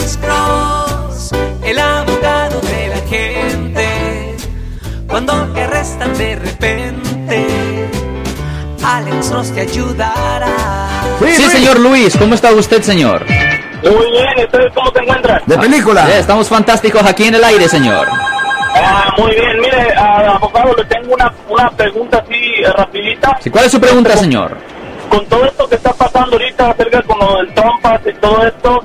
Alex Cross, el abogado de la gente. Cuando te arrestan de repente, Alex Cross te ayudará. Sí, señor Luis, ¿cómo está usted, señor? Muy bien, ¿ustedes cómo se encuentran? De película. Eh, estamos fantásticos aquí en el aire, señor. Ah, muy bien, mire, ah, abogado, le tengo una, una pregunta así eh, rapidita. Sí, ¿Cuál es su pregunta, señor? Con todo esto que está pasando ahorita acerca con lo del Trump y todo esto,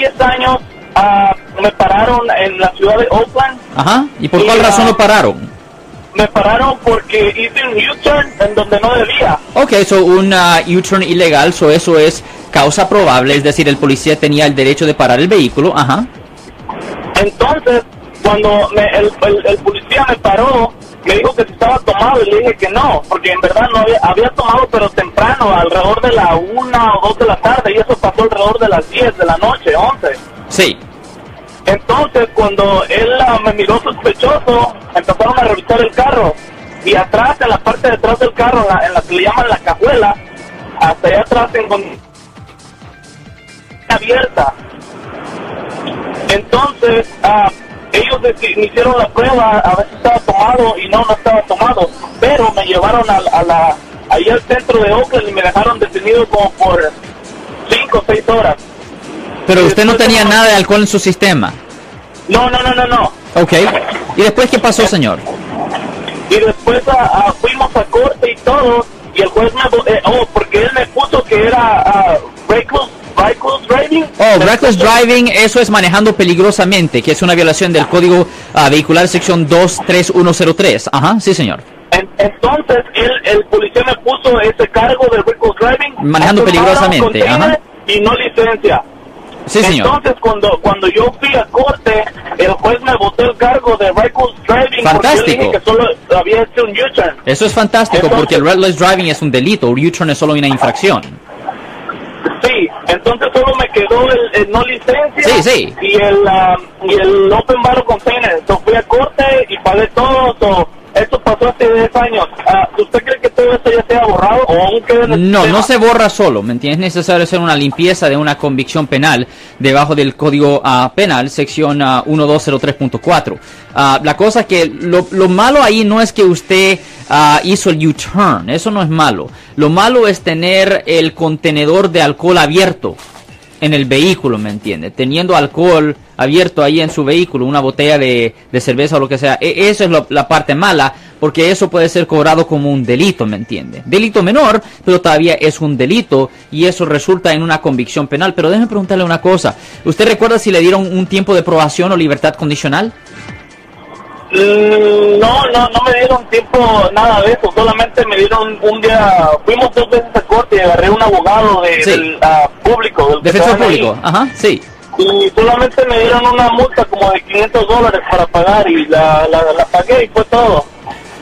10 años ah, me pararon en la ciudad de Oakland. Ajá. ¿Y por Y, cuál ah, razón lo pararon? Me pararon porque hice un U-turn en donde no debía. Ok, so un ah, U-turn ilegal, so eso es causa probable, es decir, el policía tenía el derecho de parar el vehículo, ajá. Entonces, cuando me- el, el- el policía me paró, me dijo que si estaba tomado y le dije que no, porque en verdad no había, había tomado, pero temprano, alrededor de la una o dos de la tarde, y eso pasó alrededor de las 10 de la noche, 11. Sí. Entonces, cuando él ah, me miró sospechoso, empezaron a revisar el carro. Y atrás, en la parte de atrás del carro, en la, en la que le llaman la cajuela, hasta allá atrás encontré abierta. Entonces, ah, ellos me hicieron la prueba a ver si estaba tomado y no, no estaba tomado. Pero me llevaron a, a la, ahí al centro de Oakland y me dejaron detenido como por 5 o 6 horas. Pero Y usted no tenía nada de alcohol en su sistema. No, no, no, no, no. Ok. ¿Y después qué pasó, señor? y después ah, ah, fuimos a corte y todo y el juez me eh, oh porque él me puso que era ah, reckless, reckless driving Oh, reckless driving, eso es manejando peligrosamente, que es una violación del código ah, vehicular sección 23103. Ajá, sí, señor. En- entonces él, el policía me puso ese cargo de reckless driving Manejando peligrosamente, ajá. y no licencia Sí, señor. entonces cuando cuando yo fui a corte el juez me botó el cargo de reckless driving porque Fantástico. dije que solo había hecho un U-turn Eso es fantástico Entonces- porque el reckless driving es un delito, un U-turn es solo una infracción. Sí, entonces solo me quedó el, el no licencia Sí, sí. y el ah, y el open barrel container. So, fui a corte y pagué todo. So, esto pasó hace 10 años. Ah, ¿Usted cree que todo esto ya No, no se borra solo, ¿me entiendes? Es necesario hacer una limpieza de una convicción penal debajo del código ah, penal, sección ah, 1203.4. Ah, la cosa que lo, lo malo ahí no es que usted ah, hizo el U-turn, eso no es malo. Lo malo es tener el contenedor de alcohol abierto en el vehículo, ¿me entiende? Teniendo alcohol abierto ahí en su vehículo, una botella de, cerveza o lo que sea. E- eso es lo- la parte mala, porque eso puede ser cobrado como un delito, ¿me entiende? Delito menor, pero todavía es un delito y eso resulta en una convicción penal. Pero déjeme preguntarle una cosa. ¿Usted recuerda si le dieron un tiempo de probación o libertad condicional? Mm, no, no, no me dieron tiempo nada de eso. Solamente me dieron un día. Fuimos dos veces a corte y agarré un abogado de, Sí. del ah, público. Del Defensor ahí. público. Ajá, sí. Y solamente me dieron una multa como de 500 dólares para pagar y la, la, la pagué y fue todo.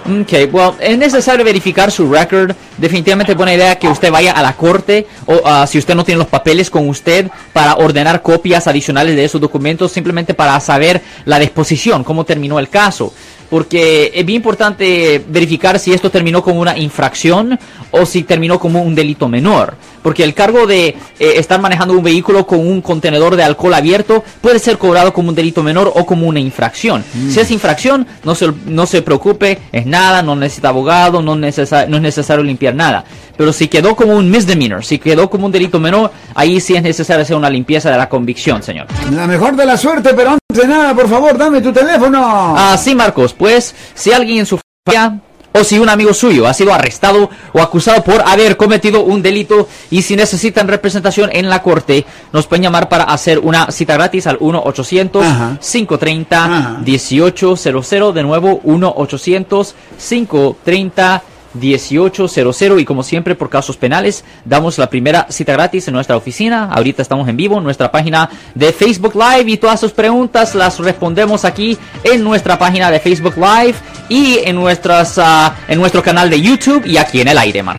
Ok, well, es necesario verificar su record. Definitivamente buena idea que usted vaya a la corte o ah, si usted no tiene los papeles con usted para ordenar copias adicionales de esos documentos simplemente para saber la disposición, cómo terminó el caso. Porque es bien importante verificar si esto terminó como una infracción o si terminó como un delito menor. Porque el cargo de eh, estar manejando un vehículo con un contenedor de alcohol abierto puede ser cobrado como un delito menor o como una infracción. Si es infracción, no se, no se preocupe, es nada, no necesita abogado, no, necesa- no es necesario limpiar nada. Pero si quedó como un misdemeanor, si quedó como un delito menor, ahí sí es necesario hacer una limpieza de la convicción, señor. La mejor de la suerte, pero antes de nada, por favor, dame tu teléfono. Ah, sí, Marcos, pues si alguien en su familia o si un amigo suyo ha sido arrestado o acusado por haber cometido un delito y si necesitan representación en la corte, nos pueden llamar para hacer una cita gratis al Ajá. 1-800-530-1800. De nuevo, 1-800-530-1800. 1800 y como siempre por casos penales damos la primera cita gratis en nuestra oficina. Ahorita estamos en vivo en nuestra página de Facebook Live y todas sus preguntas las respondemos aquí en nuestra página de Facebook Live y en nuestras ah, en nuestro canal de YouTube y aquí en el aire, Marcos.